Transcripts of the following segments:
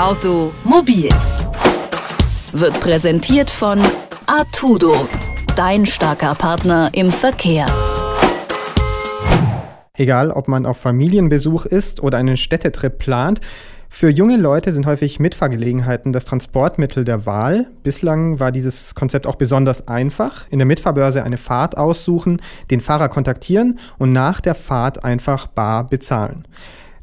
Automobil wird präsentiert von Artudo, dein starker Partner im Verkehr. Egal, ob man auf Familienbesuch ist oder einen Städtetrip plant, für junge Leute sind häufig Mitfahrgelegenheiten das Transportmittel der Wahl. Bislang war dieses Konzept auch besonders einfach. In der Mitfahrbörse eine Fahrt aussuchen, den Fahrer kontaktieren und nach der Fahrt einfach bar bezahlen.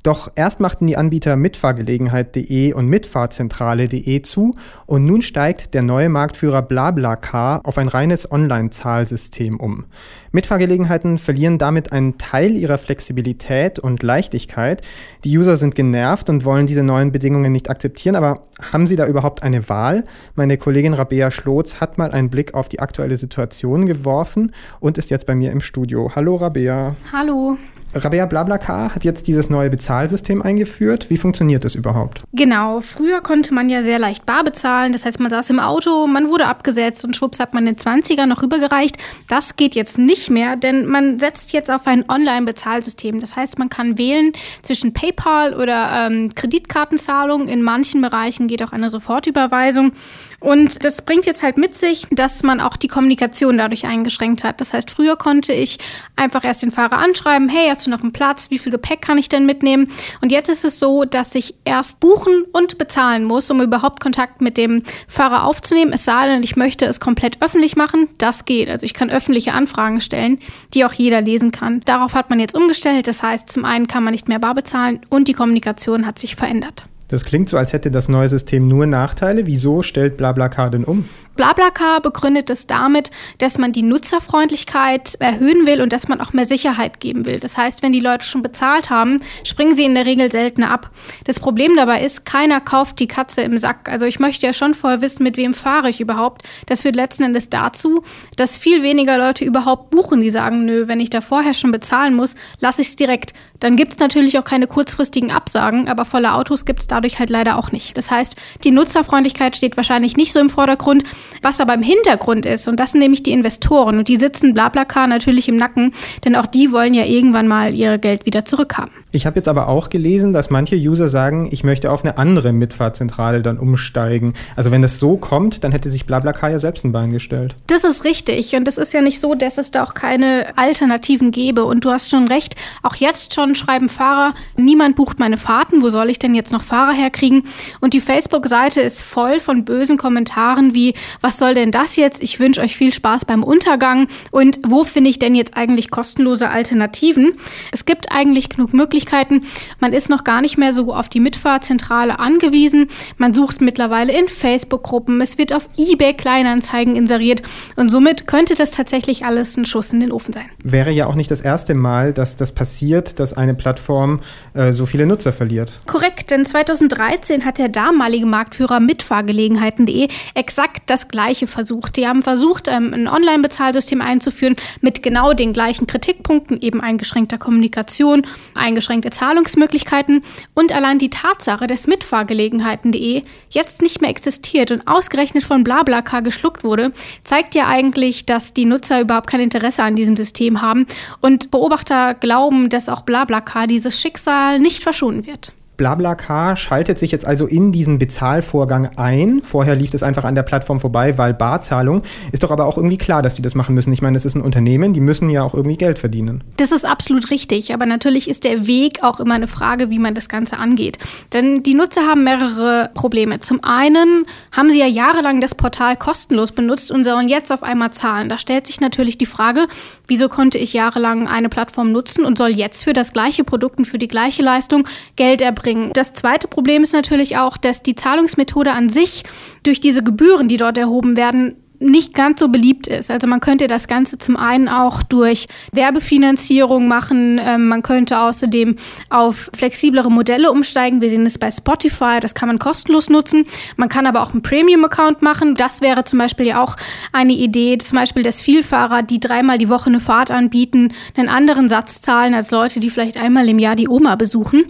Doch erst machten die Anbieter Mitfahrgelegenheit.de und Mitfahrzentrale.de zu und nun steigt der neue Marktführer BlaBlaCar auf ein reines Online-Zahlsystem um. Mitfahrgelegenheiten verlieren damit einen Teil ihrer Flexibilität und Leichtigkeit. Die User sind genervt und wollen diese neuen Bedingungen nicht akzeptieren, aber haben sie da überhaupt eine Wahl? Meine Kollegin Rabea Schlotz hat mal einen Blick auf die aktuelle Situation geworfen und ist jetzt bei mir im Studio. Hallo Rabea. Hallo. Rabea BlaBlaCar hat jetzt dieses neue Bezahlsystem eingeführt. Wie funktioniert das überhaupt? Genau, früher konnte man ja sehr leicht bar bezahlen. Das heißt, man saß im Auto, man wurde abgesetzt und schwupps hat man den 20er noch rübergereicht. Das geht jetzt nicht mehr, denn man setzt jetzt auf ein Online-Bezahlsystem. Das heißt, man kann wählen zwischen PayPal oder ähm, Kreditkartenzahlung. In manchen Bereichen geht auch eine Sofortüberweisung. Und das bringt jetzt halt mit sich, dass man auch die Kommunikation dadurch eingeschränkt hat. Das heißt, früher konnte ich einfach erst den Fahrer anschreiben, hey, hast du noch einen Platz? Wie viel Gepäck kann ich denn mitnehmen? Und jetzt ist es so, dass ich erst buchen und bezahlen muss, um überhaupt Kontakt mit dem Fahrer aufzunehmen. Es sei denn, ich möchte es komplett öffentlich machen. Das geht. Also ich kann öffentliche Anfragen stellen, die auch jeder lesen kann. Darauf hat man jetzt umgestellt. Das heißt, zum einen kann man nicht mehr bar bezahlen und die Kommunikation hat sich verändert. Das klingt so, als hätte das neue System nur Nachteile. Wieso stellt BlaBlaCar denn um? BlaBlaCar begründet es damit, dass man die Nutzerfreundlichkeit erhöhen will und dass man auch mehr Sicherheit geben will. Das heißt, wenn die Leute schon bezahlt haben, springen sie in der Regel seltener ab. Das Problem dabei ist, keiner kauft die Katze im Sack. Also ich möchte ja schon vorher wissen, mit wem fahre ich überhaupt. Das führt letzten Endes dazu, dass viel weniger Leute überhaupt buchen, die sagen, nö, wenn ich da vorher schon bezahlen muss, lasse ich es direkt. Dann gibt es natürlich auch keine kurzfristigen Absagen, aber volle Autos gibt es dadurch halt leider auch nicht. Das heißt, die Nutzerfreundlichkeit steht wahrscheinlich nicht so im Vordergrund. Was aber im Hintergrund ist, und das sind nämlich die Investoren, und die sitzen BlaBlaCar natürlich im Nacken, denn auch die wollen ja irgendwann mal ihr Geld wieder zurückhaben. Ich habe jetzt aber auch gelesen, dass manche User sagen, ich möchte auf eine andere Mitfahrzentrale dann umsteigen. Also wenn das so kommt, dann hätte sich BlaBlaCar ja selbst ein Bein gestellt. Das ist richtig. Und es ist ja nicht so, dass es da auch keine Alternativen gäbe. Und du hast schon recht, auch jetzt schon schreiben Fahrer, niemand bucht meine Fahrten, wo soll ich denn jetzt noch Fahrer herkriegen? Und die Facebook-Seite ist voll von bösen Kommentaren wie, was soll denn das jetzt? Ich wünsche euch viel Spaß beim Untergang. Und wo finde ich denn jetzt eigentlich kostenlose Alternativen? Es gibt eigentlich genug Möglichkeiten, Möglichkeiten. Man ist noch gar nicht mehr so auf die Mitfahrzentrale angewiesen. Man sucht mittlerweile in Facebook-Gruppen. Es wird auf eBay Kleinanzeigen inseriert. Und somit könnte das tatsächlich alles ein Schuss in den Ofen sein. Wäre ja auch nicht das erste Mal, dass das passiert, dass eine Plattform äh, so viele Nutzer verliert. Korrekt, denn 2013 hat der damalige Marktführer Mitfahrgelegenheiten.de exakt das Gleiche versucht. Die haben versucht, ähm, ein Online-Bezahlsystem einzuführen mit genau den gleichen Kritikpunkten, eben eingeschränkter Kommunikation, eingeschränkter eingeschränkte Zahlungsmöglichkeiten und allein die Tatsache, dass Mitfahrgelegenheiten.de jetzt nicht mehr existiert und ausgerechnet von BlaBlaCar geschluckt wurde, zeigt ja eigentlich, dass die Nutzer überhaupt kein Interesse an diesem System haben und Beobachter glauben, dass auch BlaBlaCar dieses Schicksal nicht verschonen wird. BlaBlaCar schaltet sich jetzt also in diesen Bezahlvorgang ein. Vorher lief es einfach an der Plattform vorbei, weil Barzahlung. Ist doch aber auch irgendwie klar, dass die das machen müssen. Ich meine, das ist ein Unternehmen, die müssen ja auch irgendwie Geld verdienen. Das ist absolut richtig, aber natürlich ist der Weg auch immer eine Frage, wie man das Ganze angeht. Denn die Nutzer haben mehrere Probleme. Zum einen haben sie ja jahrelang das Portal kostenlos benutzt und sollen jetzt auf einmal zahlen. Da stellt sich natürlich die Frage, wieso konnte ich jahrelang eine Plattform nutzen und soll jetzt für das gleiche Produkt und für die gleiche Leistung Geld erbringen? Bringen. Das zweite Problem ist natürlich auch, dass die Zahlungsmethode an sich durch diese Gebühren, die dort erhoben werden, nicht ganz so beliebt ist. Also man könnte das Ganze zum einen auch durch Werbefinanzierung machen. Ähm, man könnte außerdem auf flexiblere Modelle umsteigen. Wir sehen es bei Spotify, das kann man kostenlos nutzen. Man kann aber auch einen Premium-Account machen. Das wäre zum Beispiel ja auch eine Idee, zum Beispiel, dass Vielfahrer, die dreimal die Woche eine Fahrt anbieten, einen anderen Satz zahlen als Leute, die vielleicht einmal im Jahr die Oma besuchen.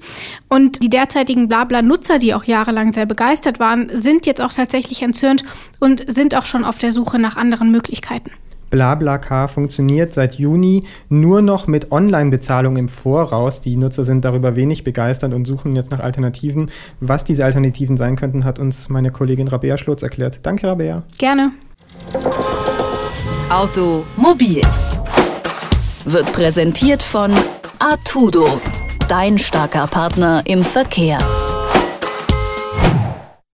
Und die derzeitigen Blabla-Nutzer, die auch jahrelang sehr begeistert waren, sind jetzt auch tatsächlich entzürnt und sind auch schon auf der Suche nach anderen Möglichkeiten. BlaBlaCar funktioniert seit Juni nur noch mit Online-Bezahlung im Voraus. Die Nutzer sind darüber wenig begeistert und suchen jetzt nach Alternativen. Was diese Alternativen sein könnten, hat uns meine Kollegin Rabea Schlotz erklärt. Danke, Rabea. Gerne. Automobil wird präsentiert von Artudo, dein starker Partner im Verkehr.